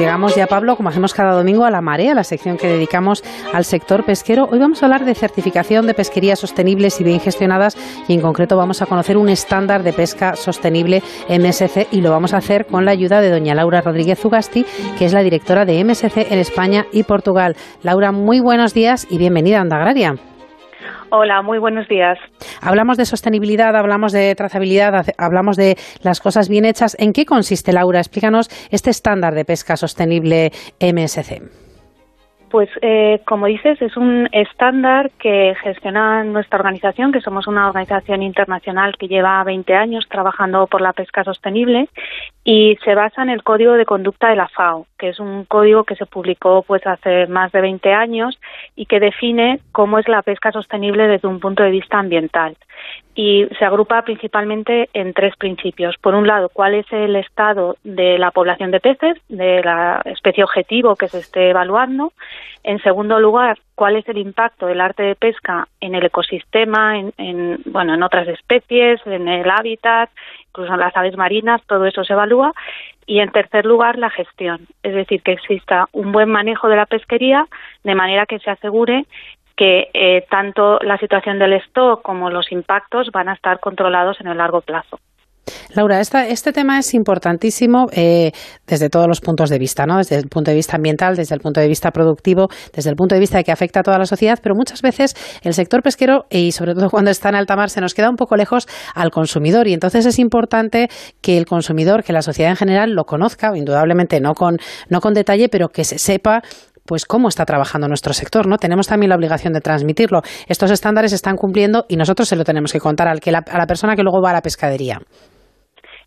llegamos ya, Pablo, como hacemos cada domingo, a la marea, la sección que dedicamos al sector pesquero. Hoy vamos a hablar de certificación de pesquerías sostenibles y bien gestionadas y en concreto vamos a conocer un estándar de pesca sostenible MSC y lo vamos a hacer con la ayuda de doña Laura Rodríguez Ugasti, que es la directora de MSC en España y Portugal. Laura, muy buenos días y bienvenida a Onda Agraria. Hola, muy buenos días. Hablamos de sostenibilidad, hablamos de trazabilidad, hablamos de las cosas bien hechas. ¿En qué consiste, Laura? Explícanos este estándar de pesca sostenible MSC. Pues eh, como dices, es un estándar que gestiona nuestra organización, que somos una organización internacional que lleva 20 años trabajando por la pesca sostenible y se basa en el Código de Conducta de la FAO, que es un código que se publicó pues hace más de 20 años y que define cómo es la pesca sostenible desde un punto de vista ambiental y se agrupa principalmente en tres principios. Por un lado, cuál es el estado de la población de peces, de la especie objetivo que se esté evaluando. En segundo lugar, cuál es el impacto del arte de pesca en el ecosistema, en, bueno, en otras especies, en el hábitat, incluso en las aves marinas, todo eso se evalúa. Y en tercer lugar, la gestión, es decir, que exista un buen manejo de la pesquería de manera que se asegure que eh, tanto la situación del stock como los impactos van a estar controlados en el largo plazo. Laura, este tema es importantísimo eh, desde todos los puntos de vista, ¿no? Desde el punto de vista ambiental, desde el punto de vista productivo, desde el punto de vista de que afecta a toda la sociedad, pero muchas veces el sector pesquero, y sobre todo [LAUGHS] cuando está en alta mar, se nos queda un poco lejos al consumidor. Y entonces es importante que el consumidor, que la sociedad en general lo conozca, indudablemente no con, no con detalle, pero que se sepa pues cómo está trabajando nuestro sector, ¿no? Tenemos también la obligación de transmitirlo. Estos estándares se están cumpliendo y nosotros se lo tenemos que contar al que a la persona que luego va a la pescadería.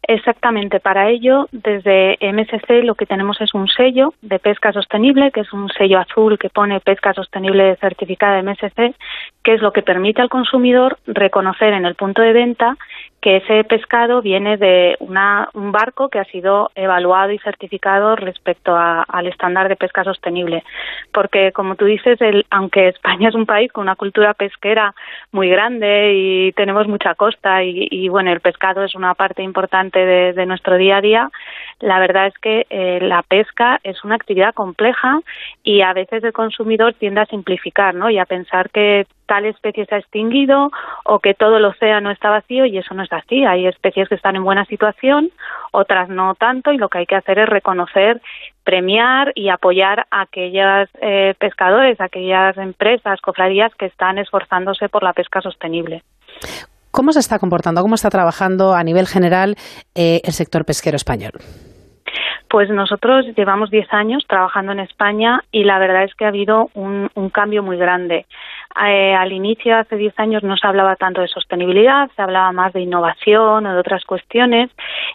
Exactamente, para ello desde MSC lo que tenemos es un sello de pesca sostenible, que es un sello azul que pone pesca sostenible certificada MSC, que es lo que permite al consumidor reconocer en el punto de venta que ese pescado viene de un barco que ha sido evaluado y certificado respecto al estándar de pesca sostenible. Porque, como tú dices, el, aunque [LAUGHS] España es un país con una cultura pesquera muy grande y tenemos mucha costa y, bueno, el pescado es una parte importante de, nuestro día a día, la verdad es que eh, la pesca es una actividad compleja y a veces el consumidor tiende a simplificar ¿no? y a pensar que tal especie se ha extinguido o que todo el océano está vacío y eso no es así. Hay especies que están en buena situación, otras no tanto y lo que hay que hacer es reconocer, premiar y apoyar a aquellos eh, pescadores, a aquellas empresas, cofradías que están esforzándose por la pesca sostenible. ¿Cómo se está comportando, cómo está trabajando a nivel general eh, el sector pesquero español? Pues nosotros llevamos 10 años trabajando en España y la verdad es que ha habido un, un cambio muy grande. Eh, al inicio, hace 10 años, no se hablaba tanto de sostenibilidad, se hablaba más de innovación o de otras cuestiones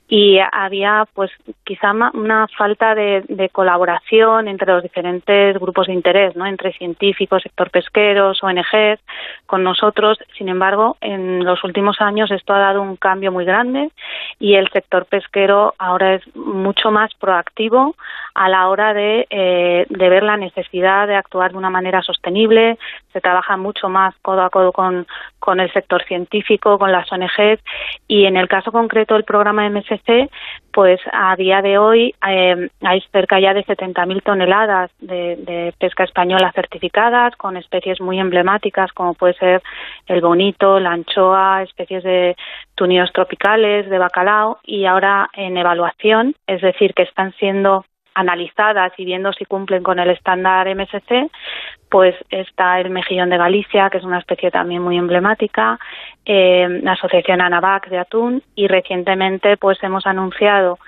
y había, pues, quizá una falta de, colaboración entre los diferentes grupos de interés, ¿no? Entre científicos, sector pesqueros, ONGs, con nosotros. Sin embargo, en los últimos años esto ha dado un cambio muy grande y el sector pesquero ahora es mucho más proactivo a la hora de, eh, de ver la necesidad de actuar de una manera sostenible. Se trabaja mucho más codo a codo con, con el sector científico, con las ONGs y en el caso concreto del programa MSC, pues a día de hoy eh, hay cerca ya de 70.000 toneladas de, de, pesca española certificadas con especies muy emblemáticas como puede ser el bonito, la anchoa, especies de tunios tropicales, de bacalao y ahora en evaluación, es decir, que están siendo analizadas y viendo si cumplen con el estándar MSC, pues está el mejillón de Galicia, que es una especie también muy emblemática, eh, la Asociación Anavac de Atún y recientemente pues hemos anunciado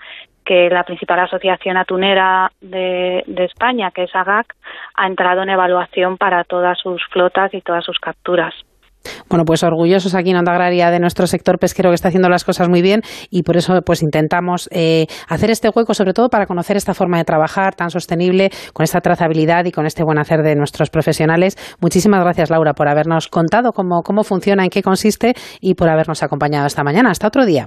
que la principal asociación atunera de, de, España, que es AGAC, ha entrado en evaluación para todas sus flotas y todas sus capturas. Bueno, pues orgullosos aquí en Onda Agraria de nuestro sector pesquero que está haciendo las cosas muy bien y por eso pues intentamos eh, hacer este hueco sobre todo para conocer esta forma de trabajar tan sostenible con esta trazabilidad y con este buen hacer de nuestros profesionales. Muchísimas gracias Laura por habernos contado cómo, cómo funciona, en qué consiste y por habernos acompañado esta mañana. Hasta otro día.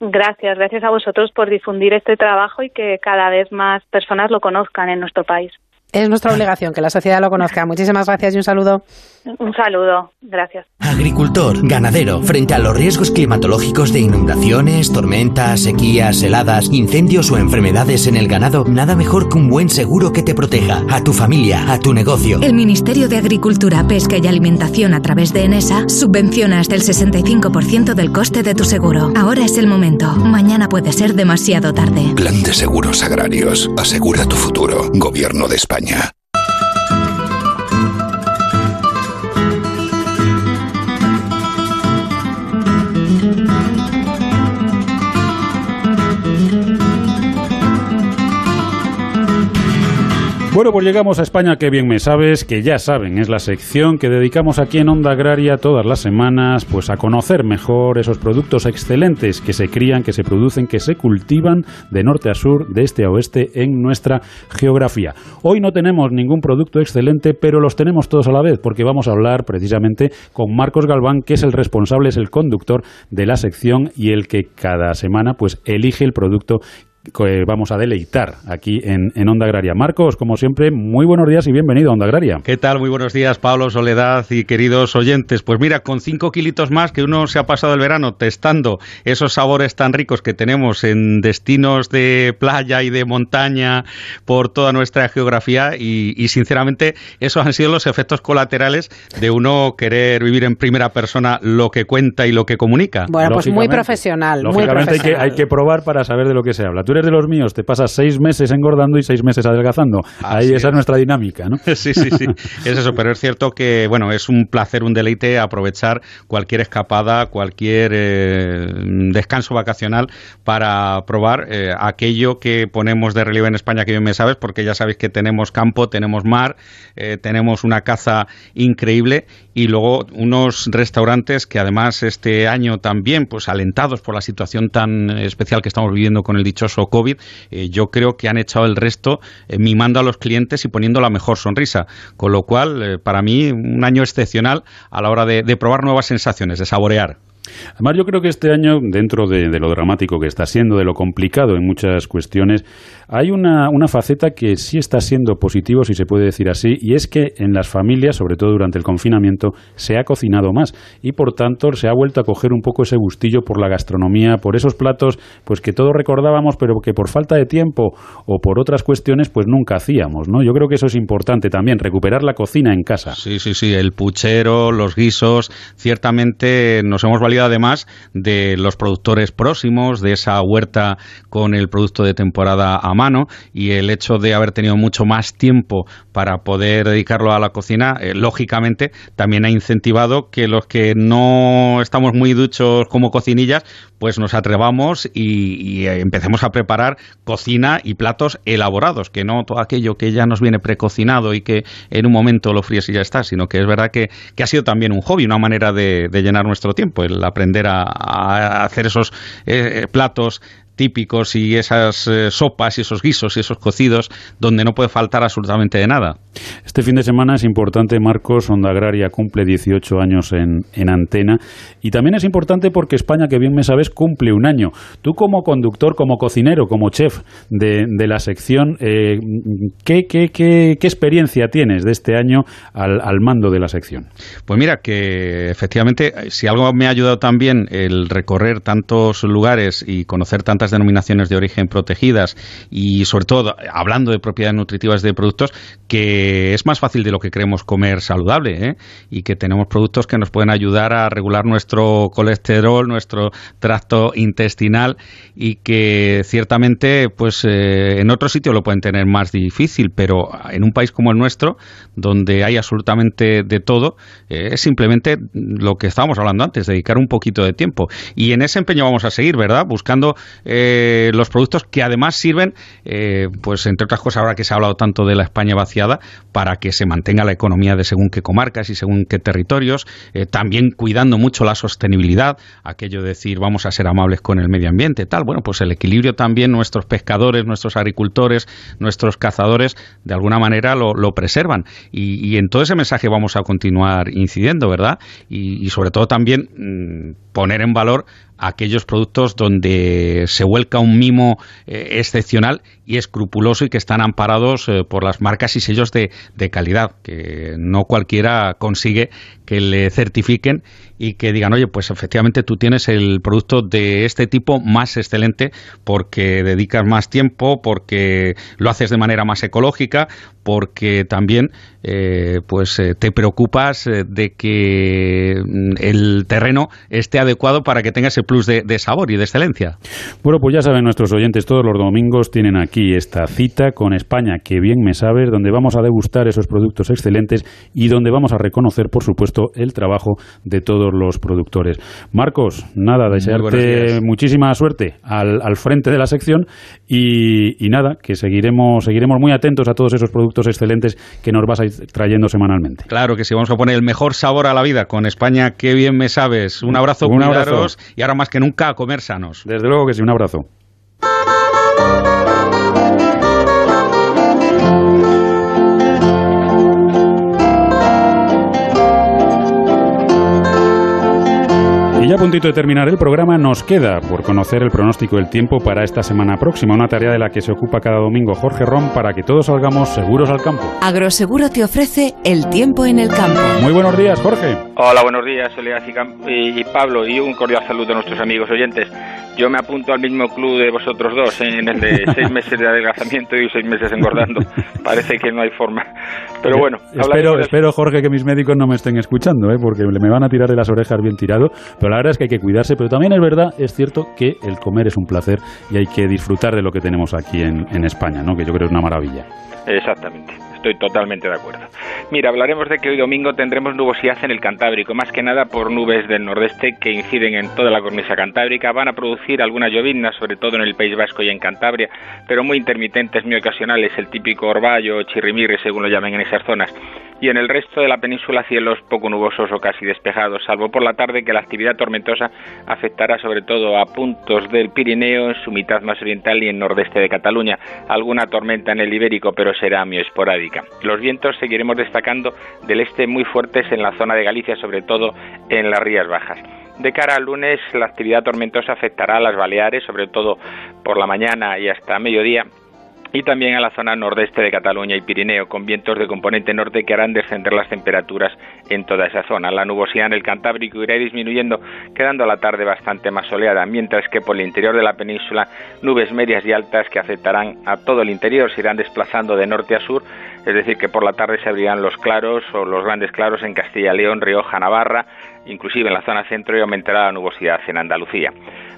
Gracias, gracias a vosotros por difundir este trabajo y que cada vez más personas lo conozcan en nuestro país. Es nuestra obligación que la sociedad lo conozca. Muchísimas gracias y un saludo. Un saludo, gracias. Agricultor, ganadero, frente a los riesgos climatológicos de inundaciones, tormentas, sequías, heladas, incendios o enfermedades en el ganado, nada mejor que un buen seguro que te proteja a tu familia, a tu negocio. El Ministerio de Agricultura, Pesca y Alimentación a través de ENESA subvenciona hasta el 65% del coste de tu seguro. Ahora es el momento. Mañana puede ser demasiado tarde. Plan de Seguros Agrarios. Asegura tu futuro. Gobierno de España. коня. Bueno, pues llegamos a España, que bien me sabes, que ya saben, es la sección que dedicamos aquí en Onda Agraria todas las semanas, pues a conocer mejor esos productos excelentes que se crían, que se producen, que se cultivan de norte a sur, de este a oeste en nuestra geografía. Hoy no tenemos ningún producto excelente, pero los tenemos todos a la vez, porque vamos a hablar precisamente con Marcos Galván, que es el responsable, es el conductor de la sección y el que cada semana pues elige el producto que vamos a deleitar aquí en, en, Onda Agraria. Marcos, como siempre, muy buenos días y bienvenido a Onda Agraria. ¿Qué tal? Muy buenos días, Pablo, Soledad y queridos oyentes. Pues mira, con cinco kilitos más que uno se ha pasado el verano testando esos sabores tan ricos que tenemos en destinos de playa y de montaña por toda nuestra geografía y, y sinceramente esos han sido los efectos colaterales de uno querer vivir en primera persona lo que cuenta y lo que comunica. Bueno, pues muy profesional. Lógicamente muy profesional. Hay, que, hay que probar para saber de lo que se habla. Tú eres de los míos, te pasas seis meses engordando y seis meses adelgazando. Ahí esa es nuestra dinámica, ¿no? [LAUGHS] Sí, sí, sí. [LAUGHS] es eso, pero es cierto que, bueno, es un placer, un deleite aprovechar cualquier escapada, cualquier eh, descanso vacacional para probar eh, aquello que ponemos de relieve en España, que bien me sabes, porque ya sabéis que tenemos campo, tenemos mar, eh, tenemos una caza increíble y luego unos restaurantes que además este año también, pues alentados por la situación tan especial que estamos viviendo con el dichoso COVID, eh, yo creo que han echado el resto eh, mimando a los clientes y poniendo la mejor sonrisa. Con lo cual, eh, para mí, un año excepcional a la hora de, de probar nuevas sensaciones, de saborear. Además, yo creo que este año, dentro de, lo dramático que está siendo, de lo complicado en muchas cuestiones, hay una, una, faceta que sí está siendo positivo, si se puede decir así, y es que en las familias, sobre todo durante el confinamiento, se ha cocinado más y, por tanto, se ha vuelto a coger un poco ese gustillo por la gastronomía, por esos platos pues que todos recordábamos, pero que por falta de tiempo o por otras cuestiones, pues nunca hacíamos, ¿no? Yo creo que eso es importante también, recuperar la cocina en casa. Sí, sí, sí, el puchero, los guisos, ciertamente nos hemos valido además de los productores próximos, de esa huerta con el producto de temporada a mano y el hecho de haber tenido mucho más tiempo para poder dedicarlo a la cocina, eh, lógicamente también ha incentivado que los que no estamos muy duchos como cocinillas, pues nos atrevamos y, y empecemos a preparar cocina y platos elaborados, que no todo aquello que ya nos viene precocinado y que en un momento lo fríes y ya está, sino que es verdad que, ha sido también un hobby, una manera de, llenar nuestro tiempo, aprender a, hacer esos eh, platos típicos y esas eh, sopas y esos guisos y esos cocidos donde no puede faltar absolutamente de nada. Este fin de semana es importante, Marcos, Onda Agraria cumple 18 años en, en, antena y también es importante porque España, que bien me sabes, cumple un año. Tú como conductor, como cocinero, como chef de, de la sección, eh, ¿qué, qué, qué, ¿qué, experiencia tienes de este año al, al mando de la sección? Pues mira, que efectivamente, si algo me ha ayudado también el recorrer tantos lugares y conocer tantas denominaciones de origen protegidas y sobre todo hablando de propiedades nutritivas de productos que es más fácil de lo que creemos comer saludable ¿eh? y que tenemos productos que nos pueden ayudar a regular nuestro colesterol, nuestro tracto intestinal y que ciertamente pues eh, en otro sitio lo pueden tener más difícil, pero en un país como el nuestro donde hay absolutamente de todo eh, es simplemente lo que estábamos hablando antes, dedicar un poquito de tiempo y en ese empeño vamos a seguir, ¿verdad? Buscando eh, los productos que además sirven, eh, pues entre otras cosas, ahora que se ha hablado tanto de la España vaciada, para que se mantenga la economía de según qué comarcas y según qué territorios, eh, también cuidando mucho la sostenibilidad, aquello de decir vamos a ser amables con el medio ambiente, tal, bueno, pues el equilibrio también nuestros pescadores, nuestros agricultores, nuestros cazadores, de alguna manera lo, preservan. Y, en todo ese mensaje vamos a continuar incidiendo, ¿verdad? Y, sobre todo también mmm, poner en valor aquellos productos donde se vuelca un mimo eh, excepcional y escrupuloso y que están amparados eh, por las marcas y sellos de, de, calidad, que no cualquiera consigue que le certifiquen y que digan, oye, pues efectivamente tú tienes el producto de este tipo más excelente porque dedicas más tiempo, porque lo haces de manera más ecológica, porque también eh, pues eh, te preocupas eh, de que mm, el terreno esté adecuado para que tenga ese plus de, de, sabor y de excelencia. Bueno, pues ya saben nuestros oyentes, todos los domingos tienen aquí esta cita con España, que bien me sabes, donde vamos a degustar esos productos excelentes y donde vamos a reconocer, por supuesto, el trabajo de todos los productores. Marcos, nada, desearte muchísima suerte al, al, frente de la sección y, y nada, que seguiremos, seguiremos muy atentos a todos esos productos excelentes que nos vas a ir trayendo semanalmente. Claro que sí, vamos a poner el mejor sabor a la vida con España, qué bien me sabes. Un abrazo, un abrazo. y ahora más que nunca a comer sanos. Desde luego que sí, un abrazo. Y ya a puntito de terminar el programa, nos queda por conocer el pronóstico del tiempo para esta semana próxima, una tarea de la que se ocupa cada domingo Jorge Ron para que todos salgamos seguros al campo. Agroseguro te ofrece el tiempo en el campo. Muy buenos días, Jorge. Hola, buenos días, Soledad y, y Pablo, y un cordial saludo a nuestros amigos oyentes. Yo me apunto al mismo club de vosotros dos, ¿eh? en el de [LAUGHS] seis meses de adelgazamiento y seis meses engordando. Parece que no hay forma. Pero bueno. Espero, espero, Jorge, que mis médicos no me estén escuchando, ¿eh? porque me van a tirar de las orejas bien tirado. Pero la verdad es que hay que cuidarse. Pero también es verdad, es cierto que el comer es un placer y hay que disfrutar de lo que tenemos aquí en, España, ¿no? que yo creo es una maravilla. Exactamente estoy totalmente de acuerdo. Mira, hablaremos de que hoy domingo tendremos nubosidad en el Cantábrico, más que nada por nubes del nordeste que inciden en toda la cornisa cantábrica. Van a producir algunas lloviznas, sobre todo en el País Vasco y en Cantabria, pero muy intermitentes, muy ocasionales, el típico orvallo o según lo llamen en esas zonas. Y en el resto de la península cielos poco nubosos o casi despejados, salvo por la tarde que la actividad tormentosa afectará sobre todo a puntos del Pirineo, en su mitad más oriental y en nordeste de Cataluña. Alguna tormenta en el Ibérico, pero será muy esporádica. Los vientos seguiremos destacando del este muy fuertes en la zona de Galicia, sobre todo en las Rías Bajas. De cara al lunes, la actividad tormentosa afectará a las Baleares, sobre todo por la mañana y hasta mediodía, y también a la zona nordeste de Cataluña y Pirineo, con vientos de componente norte que harán descender las temperaturas en toda esa zona. La nubosidad en el Cantábrico irá disminuyendo, quedando la tarde bastante más soleada, mientras que por el interior de la península nubes medias y altas que afectarán a todo el interior se irán desplazando de norte a sur, es decir, que por la tarde se abrirán los claros o los grandes claros en Castilla León, Rioja, Navarra, inclusive en la zona centro y aumentará la nubosidad en Andalucía.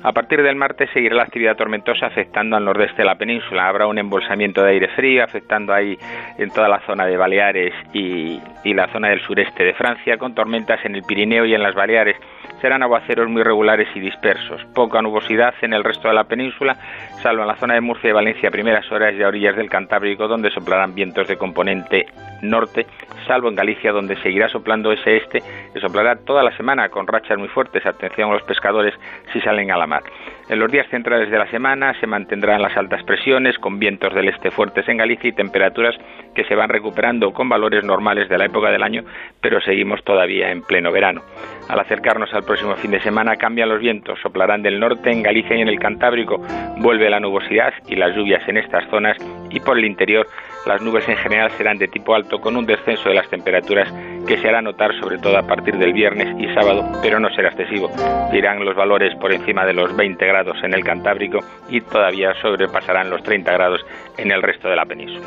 A partir del martes seguirá la actividad tormentosa afectando al nordeste de la península. Habrá un embolsamiento de aire frío afectando ahí en toda la zona de Baleares y, la zona del sureste de Francia, con tormentas en el Pirineo y en las Baleares serán aguaceros muy regulares y dispersos. Poca nubosidad en el resto de la península, salvo en la zona de Murcia y Valencia, primeras horas y a orillas del Cantábrico, donde soplarán vientos de componente norte, salvo en Galicia, donde seguirá soplando ese este, que soplará toda la semana con rachas muy fuertes. Atención a los pescadores si salen a la mar. En los días centrales de la semana se mantendrán las altas presiones, con vientos del este fuertes en Galicia y temperaturas que se van recuperando con valores normales de la época del año, pero seguimos todavía en pleno verano. Al acercarnos al próximo fin de semana cambian los vientos, soplarán del norte en Galicia y en el Cantábrico, vuelve la nubosidad y las lluvias en estas zonas y por el interior las nubes en general serán de tipo alto con un descenso de las temperaturas que se hará notar sobre todo a partir del viernes y sábado, pero no será excesivo. Irán los valores por encima de los 20 grados en el Cantábrico y todavía sobrepasarán los 30 grados en el resto de la península.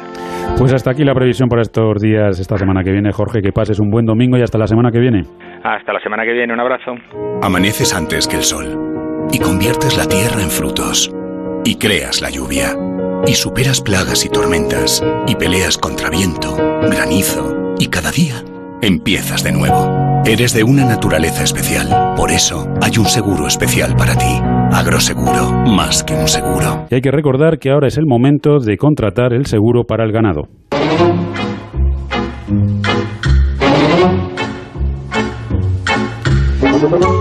Pues hasta aquí la previsión para estos días, esta semana que viene, Jorge. Que pases un buen domingo y hasta la semana que viene. Hasta la semana que viene, un abrazo. Amaneces antes que el sol y conviertes la tierra en frutos y creas la lluvia y superas plagas y tormentas y peleas contra viento, granizo y cada día empiezas de nuevo. Eres de una naturaleza especial, por eso hay un seguro especial para ti. Agroseguro, más que un seguro. Y hay que recordar que ahora es el momento de contratar el seguro para el ganado.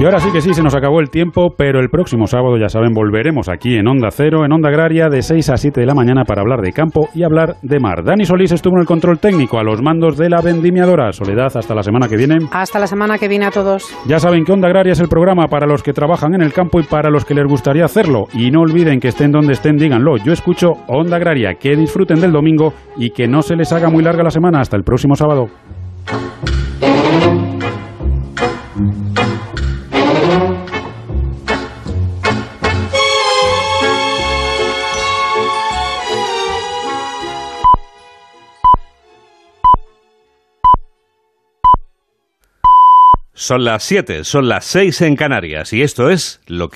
Y ahora sí que sí, se nos acabó el tiempo, pero el próximo sábado, ya saben, volveremos aquí en Onda Cero, en Onda Agraria, de 6 a 7 de la mañana para hablar de campo y hablar de mar. Dani Solís estuvo en el control técnico a los mandos de la vendimiadora. Soledad, hasta la semana que viene. Hasta la semana que viene a todos. Ya saben que Onda Agraria es el programa para los que trabajan en el campo y para los que les gustaría hacerlo. Y no olviden que estén donde estén, díganlo. Yo escucho Onda Agraria, que disfruten del domingo y que no se les haga muy larga la semana. Hasta el próximo sábado. Son las 7, son las 6 en Canarias y esto es lo que